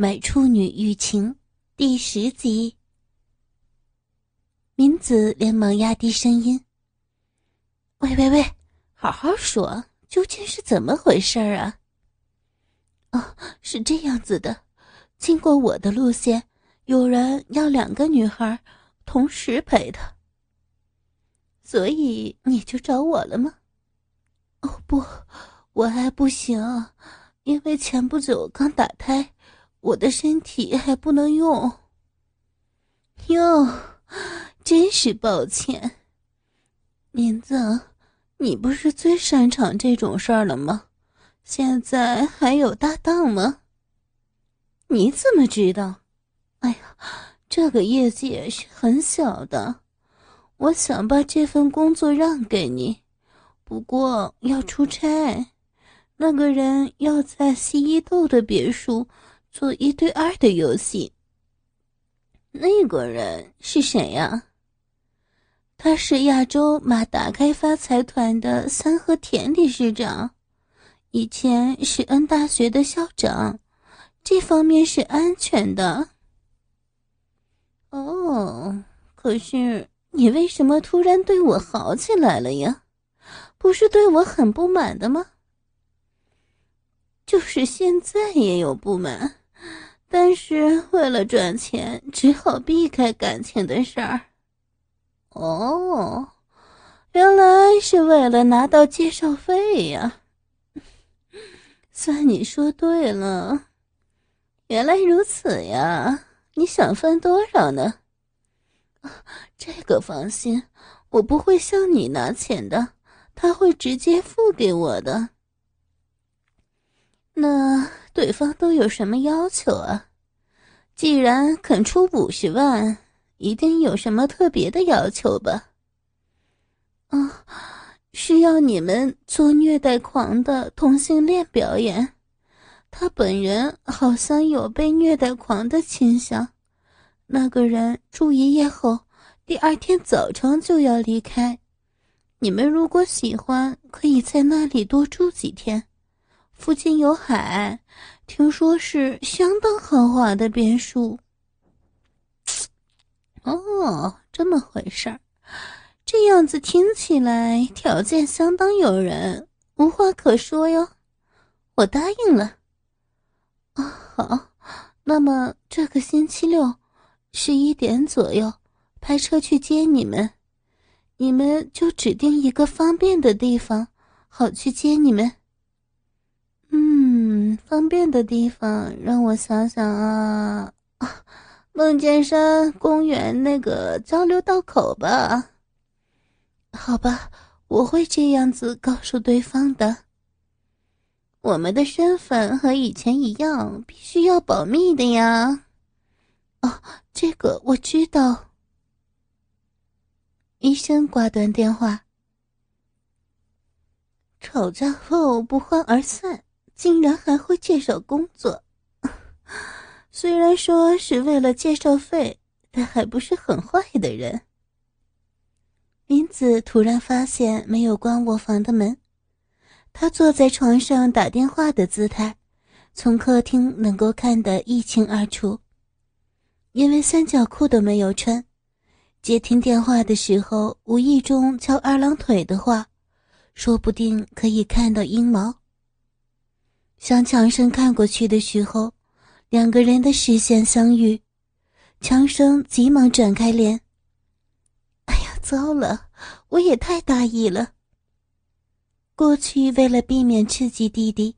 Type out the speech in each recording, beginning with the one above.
买处女欲情第十集。明子连忙压低声音：“喂喂喂，好好说，究竟是怎么回事啊？”“哦，是这样子的，经过我的路线，有人要两个女孩同时陪他，所以你就找我了吗？”“哦不，我还不行，因为前不久刚打胎。”我的身体还不能用。哟，真是抱歉，林子，你不是最擅长这种事儿了吗？现在还有搭档吗？你怎么知道？哎呀，这个业界是很小的，我想把这份工作让给你，不过要出差，那个人要在西伊豆的别墅。做一对二的游戏。那个人是谁呀？他是亚洲马达开发财团的三和田理事长，以前是恩大学的校长，这方面是安全的。哦，可是你为什么突然对我好起来了呀？不是对我很不满的吗？就是现在也有不满。但是为了赚钱，只好避开感情的事儿。哦，原来是为了拿到介绍费呀！算你说对了，原来如此呀！你想分多少呢？这个放心，我不会向你拿钱的，他会直接付给我的。那。对方都有什么要求啊？既然肯出五十万，一定有什么特别的要求吧？啊，是要你们做虐待狂的同性恋表演。他本人好像有被虐待狂的倾向。那个人住一夜后，第二天早晨就要离开。你们如果喜欢，可以在那里多住几天。附近有海，听说是相当豪华的别墅。哦，这么回事儿，这样子听起来条件相当诱人，无话可说哟。我答应了。啊，好，那么这个星期六十一点左右派车去接你们，你们就指定一个方便的地方，好去接你们。方便的地方让我想想啊，梦见山公园那个交流道口吧。好吧，我会这样子告诉对方的。我们的身份和以前一样，必须要保密的呀。哦，这个我知道。医生挂断电话。吵架后不欢而散。竟然还会介绍工作，虽然说是为了介绍费，但还不是很坏的人。林子突然发现没有关卧房的门，他坐在床上打电话的姿态，从客厅能够看得一清二楚。因为三角裤都没有穿，接听电话的时候无意中翘二郎腿的话，说不定可以看到阴毛。向强生看过去的时候，两个人的视线相遇，强生急忙转开脸。哎呀，糟了，我也太大意了。过去为了避免刺激弟弟，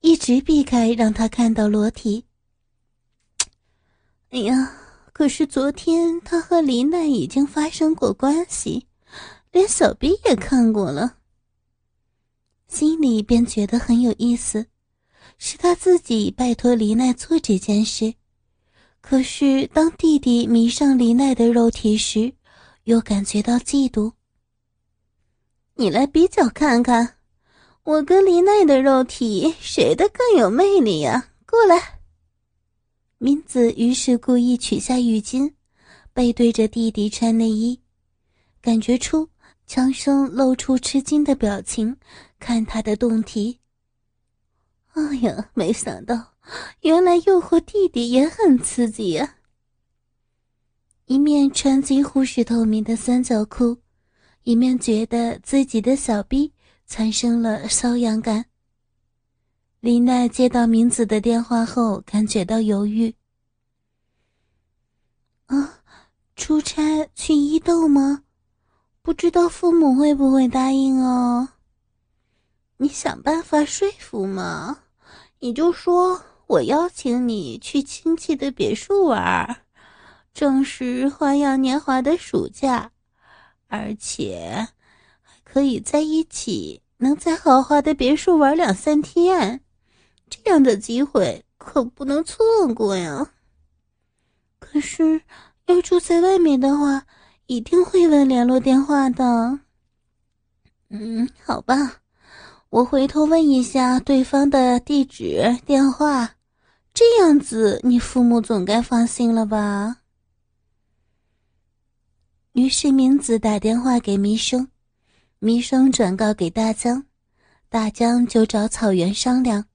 一直避开让他看到裸体。哎呀，可是昨天他和林奈已经发生过关系，连小臂也看过了，心里便觉得很有意思。是他自己拜托黎奈做这件事，可是当弟弟迷上黎奈的肉体时，又感觉到嫉妒。你来比较看看，我跟黎奈的肉体谁的更有魅力呀？过来。明子于是故意取下浴巾，背对着弟弟穿内衣，感觉出强生露出吃惊的表情，看他的动体。哎呀，没想到原来诱惑弟弟也很刺激呀！一面穿几乎是透明的三角裤，一面觉得自己的小臂产生了瘙痒感。李奈接到明子的电话后，感觉到犹豫。啊，出差去伊豆吗？不知道父母会不会答应哦。你想办法说服嘛，你就说我邀请你去亲戚的别墅玩，正是花样年华的暑假，而且还可以在一起，能在豪华的别墅玩两三天。这样的机会可不能错过呀！可是要住在外面的话，一定会问联络电话的。嗯，好吧，我回头问一下对方的地址、电话，这样子你父母总该放心了吧？于是明子打电话给弥生，弥生转告给大江，大江就找草原商量。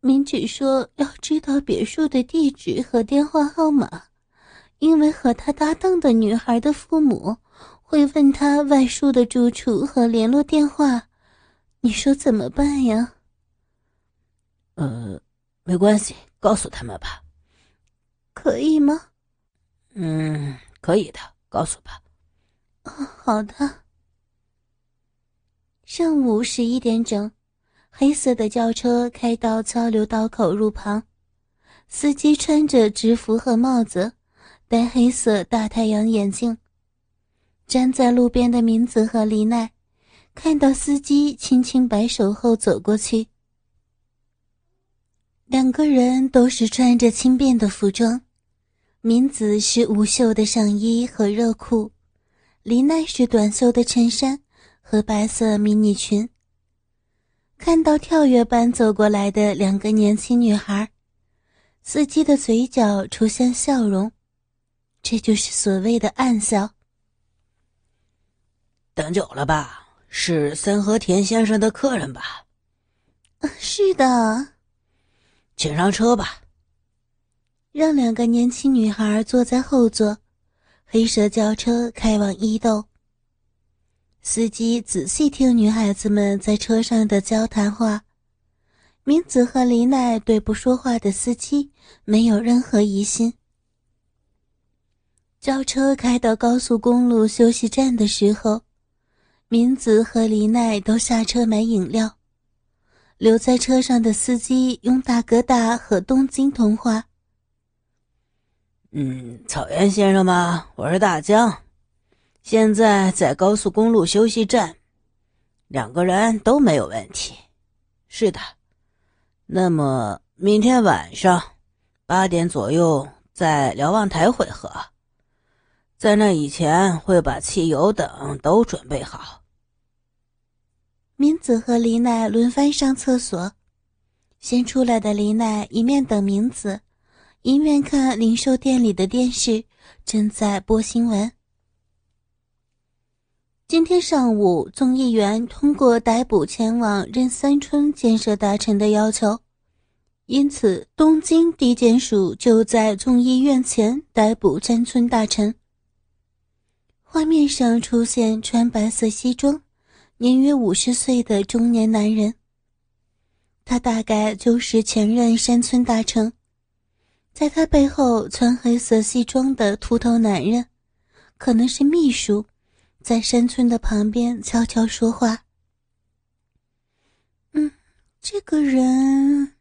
明子说要知道别墅的地址和电话号码，因为和他搭档的女孩的父母会问他外宿的住处和联络电话。你说怎么办呀？呃，没关系，告诉他们吧。可以吗？嗯，可以的，告诉吧。哦，好的。上午十一点整。黑色的轿车开到交流道口入旁，司机穿着制服和帽子，戴黑色大太阳眼镜。站在路边的明子和李奈看到司机轻轻摆手后走过去。两个人都是穿着轻便的服装，明子是无袖的上衣和热裤，李奈是短袖的衬衫和白色迷你裙。看到跳跃般走过来的两个年轻女孩，司机的嘴角出现笑容，这就是所谓的暗笑。等久了吧？是森和田先生的客人吧？是的，请上车吧。让两个年轻女孩坐在后座，黑色轿车开往伊豆。司机仔细听女孩子们在车上的交谈话，明子和李奈对不说话的司机没有任何疑心。轿车开到高速公路休息站的时候，明子和李奈都下车买饮料，留在车上的司机用大哥大和东京通话：“嗯，草原先生吗？我是大江。”现在在高速公路休息站，两个人都没有问题。是的，那么明天晚上八点左右在瞭望台会合，在那以前会把汽油等都准备好。明子和李奈轮番上厕所，先出来的李奈一面等明子，一面看零售店里的电视，正在播新闻。今天上午，众议员通过逮捕前往任三村建设大臣的要求，因此东京地检署就在众议院前逮捕山村大臣。画面上出现穿白色西装、年约五十岁的中年男人，他大概就是前任山村大臣。在他背后穿黑色西装的秃头男人，可能是秘书。在山村的旁边悄悄说话。嗯，这个人，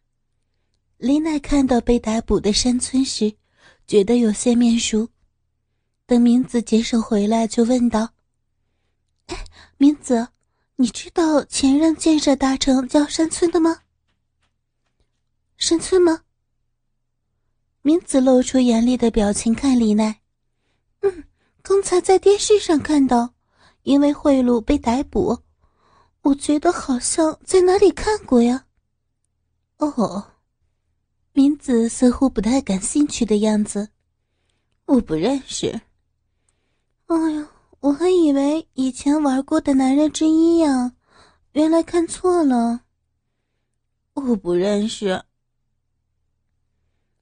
林奈看到被逮捕的山村时，觉得有些面熟。等明子解手回来，就问道：“哎，明子，你知道前任建设大臣叫山村的吗？山村吗？”明子露出严厉的表情看李奈。嗯，刚才在电视上看到。因为贿赂被逮捕，我觉得好像在哪里看过呀。哦，明子似乎不太感兴趣的样子。我不认识。哎呀，我还以为以前玩过的男人之一呀，原来看错了。我不认识。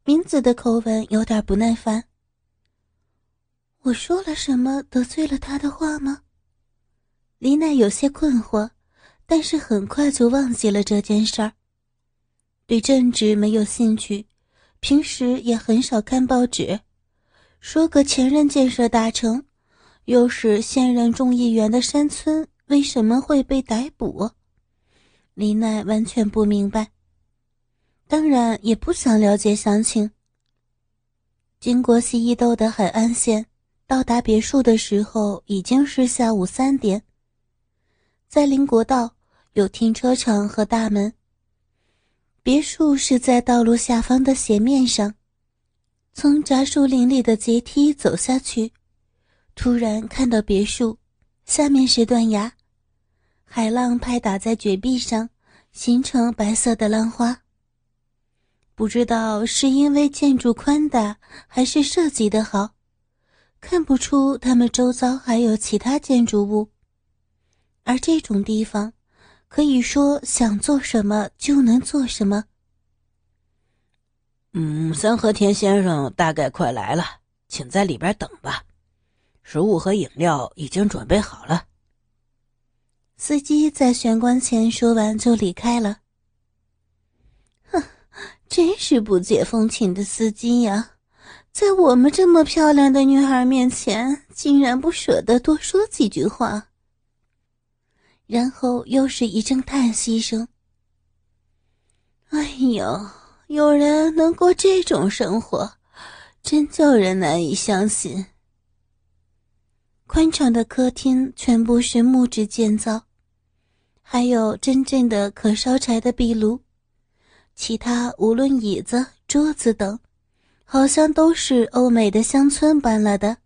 明子的口吻有点不耐烦。我说了什么得罪了他的话吗？李奈有些困惑，但是很快就忘记了这件事儿。对政治没有兴趣，平时也很少看报纸。说个前任建设大成，又是现任众议员的山村，为什么会被逮捕？李奈完全不明白，当然也不想了解详情。经过西伊豆的海岸线。到达别墅的时候已经是下午三点。在林国道有停车场和大门。别墅是在道路下方的斜面上，从杂树林里的阶梯走下去，突然看到别墅下面是断崖，海浪拍打在绝壁上，形成白色的浪花。不知道是因为建筑宽大，还是设计的好。看不出他们周遭还有其他建筑物，而这种地方，可以说想做什么就能做什么。嗯，三和田先生大概快来了，请在里边等吧，食物和饮料已经准备好了。司机在玄关前说完就离开了。哼，真是不解风情的司机呀！在我们这么漂亮的女孩面前，竟然不舍得多说几句话。然后又是一阵叹息声。哎呦，有人能过这种生活，真叫人难以相信。宽敞的客厅全部是木质建造，还有真正的可烧柴的壁炉，其他无论椅子、桌子等。好像都是欧美的乡村搬来的，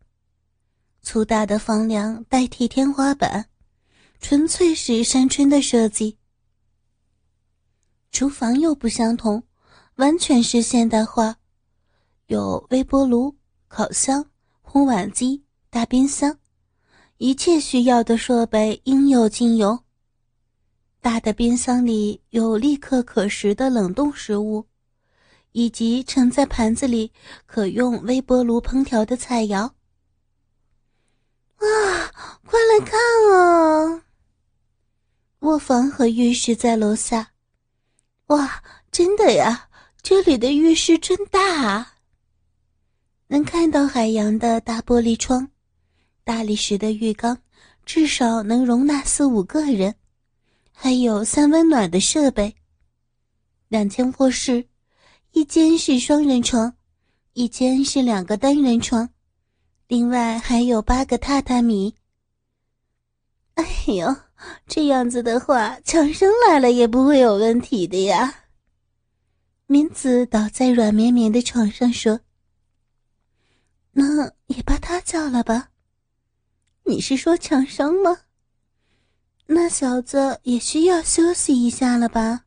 粗大的房梁代替天花板，纯粹是山村的设计。厨房又不相同，完全是现代化，有微波炉、烤箱、烘碗机、大冰箱，一切需要的设备应有尽有。大的冰箱里有立刻可食的冷冻食物。以及盛在盘子里可用微波炉烹调的菜肴。哇，快来看啊！卧房和浴室在楼下。哇，真的呀，这里的浴室真大，啊！能看到海洋的大玻璃窗，大理石的浴缸，至少能容纳四五个人，还有三温暖的设备。两间卧室。一间是双人床，一间是两个单人床，另外还有八个榻榻米。哎呦，这样子的话，强生来了也不会有问题的呀。明子倒在软绵绵的床上说：“那也把他叫了吧。”你是说强生吗？那小子也需要休息一下了吧？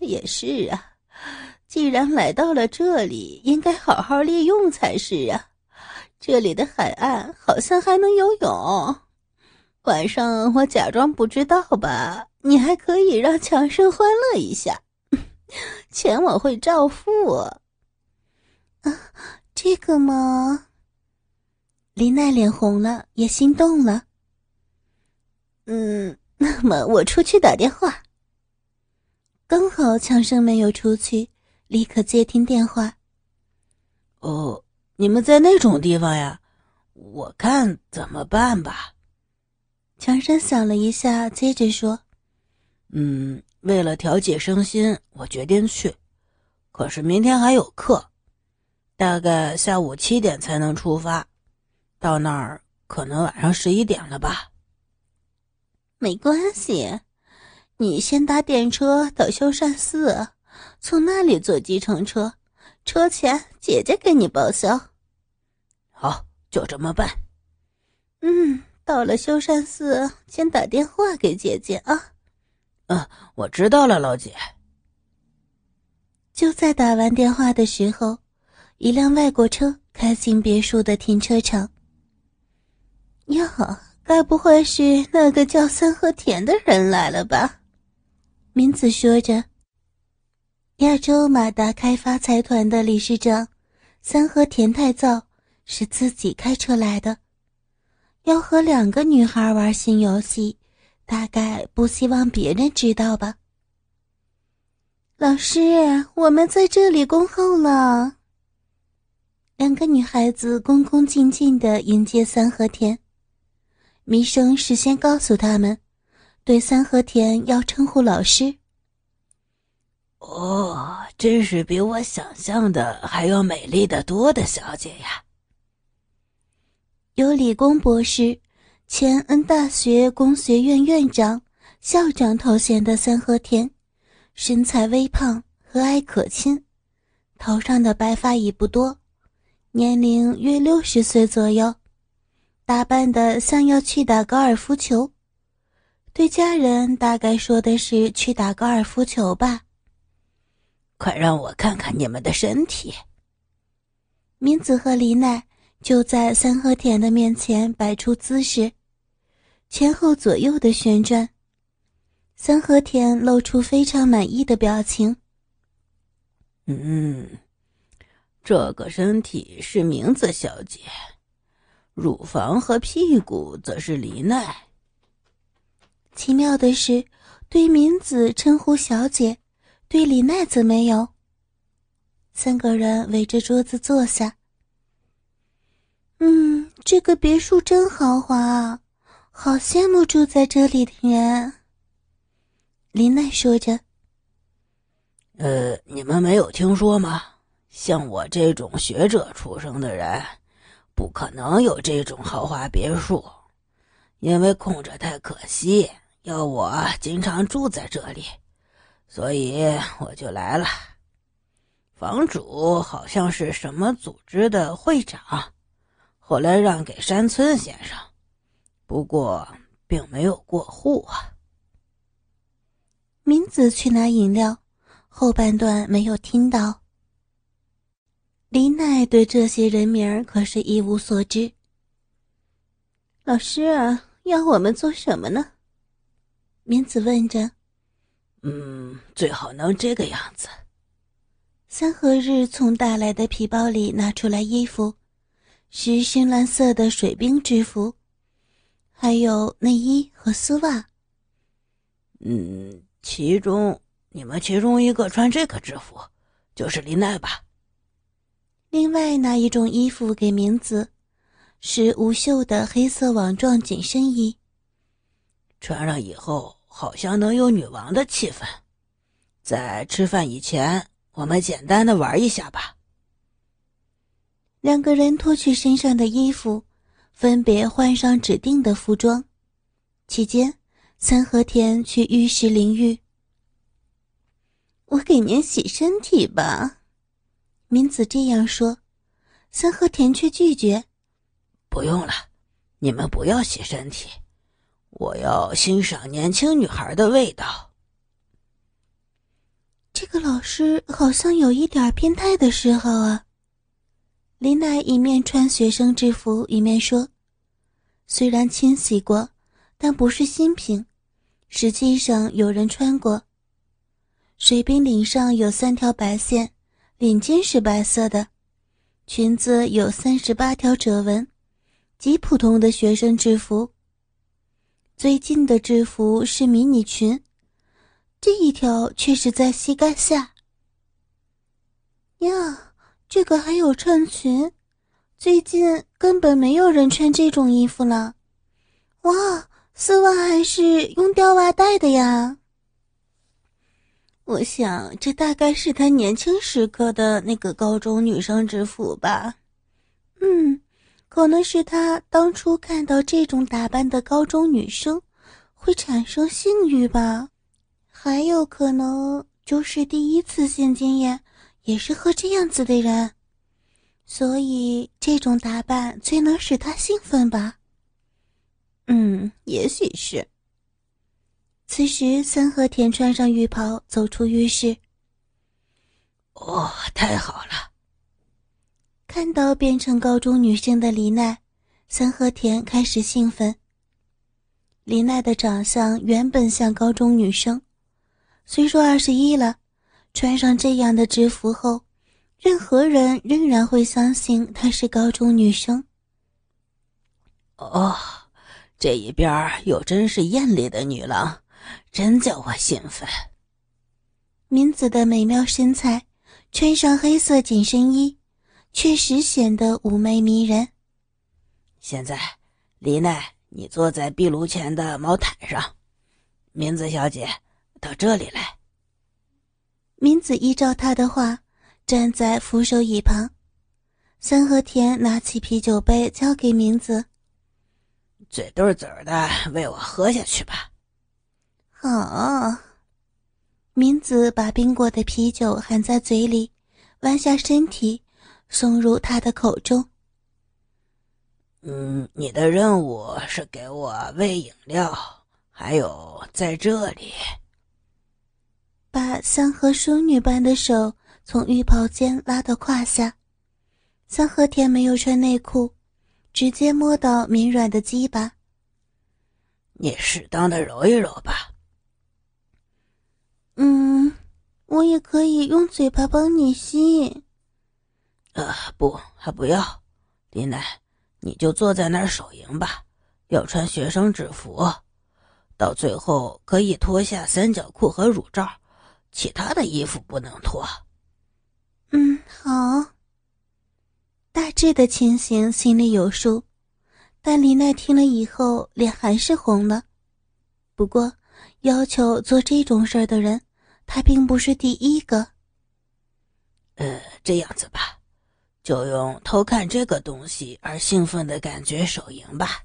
也是啊，既然来到了这里，应该好好利用才是啊。这里的海岸好像还能游泳，晚上我假装不知道吧，你还可以让强生欢乐一下，钱我会照付。啊，这个嘛？林奈脸红了，也心动了。嗯，那么我出去打电话。刚好强生没有出去，立刻接听电话。哦，你们在那种地方呀？我看怎么办吧。强生想了一下，接着说：“嗯，为了调节身心，我决定去。可是明天还有课，大概下午七点才能出发，到那儿可能晚上十一点了吧。”没关系。你先搭电车到修善寺，从那里坐计程车，车钱姐姐给你报销。好，就这么办。嗯，到了修善寺，先打电话给姐姐啊。嗯，我知道了，老姐。就在打完电话的时候，一辆外国车开进别墅的停车场。哟，该不会是那个叫三和田的人来了吧？明子说着。亚洲马达开发财团的理事长三和田太造是自己开车来的，要和两个女孩玩新游戏，大概不希望别人知道吧。老师，我们在这里恭候了。两个女孩子恭恭敬敬的迎接三和田，弥生事先告诉他们，对三和田要称呼老师。哦，真是比我想象的还要美丽的多的小姐呀！有理工博士、前恩大学工学院院长、校长头衔的三和田，身材微胖，和蔼可亲，头上的白发已不多，年龄约六十岁左右，打扮的像要去打高尔夫球，对家人大概说的是去打高尔夫球吧。快让我看看你们的身体。明子和李奈就在三和田的面前摆出姿势，前后左右的旋转。三和田露出非常满意的表情。嗯，这个身体是明子小姐，乳房和屁股则是李奈。奇妙的是，对敏子称呼小姐。对李奈则没有。三个人围着桌子坐下。嗯，这个别墅真豪华啊，好羡慕住在这里的人。林奈说着：“呃，你们没有听说吗？像我这种学者出生的人，不可能有这种豪华别墅，因为空着太可惜。要我经常住在这里。”所以我就来了。房主好像是什么组织的会长，后来让给山村先生，不过并没有过户啊。明子去拿饮料，后半段没有听到。林奈对这些人名可是一无所知。老师啊，要我们做什么呢？明子问着。嗯，最好能这个样子。三和日从带来的皮包里拿出来衣服，是深蓝色的水兵制服，还有内衣和丝袜。嗯，其中你们其中一个穿这个制服，就是林奈吧？另外拿一种衣服给明子，是无袖的黑色网状紧身衣，穿上以后。好像能有女王的气氛，在吃饭以前，我们简单的玩一下吧。两个人脱去身上的衣服，分别换上指定的服装。期间，三和田去浴室淋浴。我给您洗身体吧，明子这样说，三和田却拒绝。不用了，你们不要洗身体。我要欣赏年轻女孩的味道。这个老师好像有一点变态的时候啊。林奈一面穿学生制服，一面说：“虽然清洗过，但不是新品，实际上有人穿过。水兵领上有三条白线，领巾是白色的，裙子有三十八条褶纹，极普通的学生制服。”最近的制服是迷你裙，这一条却是在膝盖下。呀，这个还有衬裙，最近根本没有人穿这种衣服了。哇，丝袜还是用吊袜带的呀。我想这大概是他年轻时刻的那个高中女生制服吧。嗯。可能是他当初看到这种打扮的高中女生，会产生性欲吧，还有可能就是第一次性经验也是和这样子的人，所以这种打扮最能使他兴奋吧。嗯，也许是。此时，三和田穿上浴袍走出浴室。哦，太好了。看到变成高中女生的李奈，三和田开始兴奋。李奈的长相原本像高中女生，虽说二十一了，穿上这样的制服后，任何人仍然会相信她是高中女生。哦，这一边有真是艳丽的女郎，真叫我兴奋。明子的美妙身材，穿上黑色紧身衣，确实显得妩媚迷人。现在，李奈，你坐在壁炉前的毛毯上，明子小姐，到这里来。明子依照他的话，站在扶手椅旁。三和田拿起啤酒杯交给明子，嘴对嘴的喂我喝下去吧。好。明子把冰过的啤酒含在嘴里，弯下身体，送入他的口中。嗯，你的任务是给我喂饮料，还有在这里，把三和淑女般的手从浴袍间拉到胯下。三和田没有穿内裤，直接摸到绵软的鸡巴。你适当的揉一揉吧。嗯，我也可以用嘴巴帮你吸。呃，不，还不要，林奈，你就坐在那儿守营吧。要穿学生制服，到最后可以脱下三角裤和乳罩，其他的衣服不能脱。嗯，好。大致的情形心里有数，但林奈听了以后脸还是红了。不过，要求做这种事儿的人。他并不是第一个。呃，这样子吧，就用偷看这个东西而兴奋的感觉手淫吧。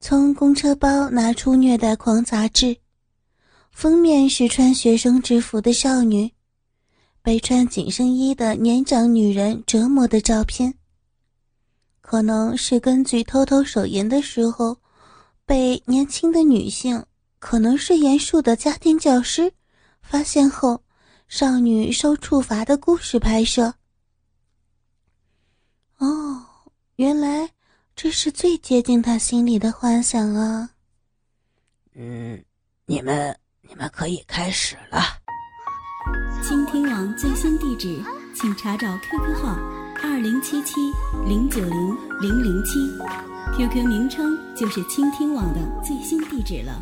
从公车包拿出《虐待狂》杂志，封面是穿学生制服的少女，被穿紧身衣的年长女人折磨的照片。可能是根据偷偷手淫的时候，被年轻的女性。可能是严肃的家庭教师发现后，少女受处罚的故事拍摄。哦，原来这是最接近他心里的幻想啊！嗯，你们你们可以开始了。倾听网最新地址，请查找 QQ 号二零七七零九零零零七，QQ 名称就是倾听网的最新地址了。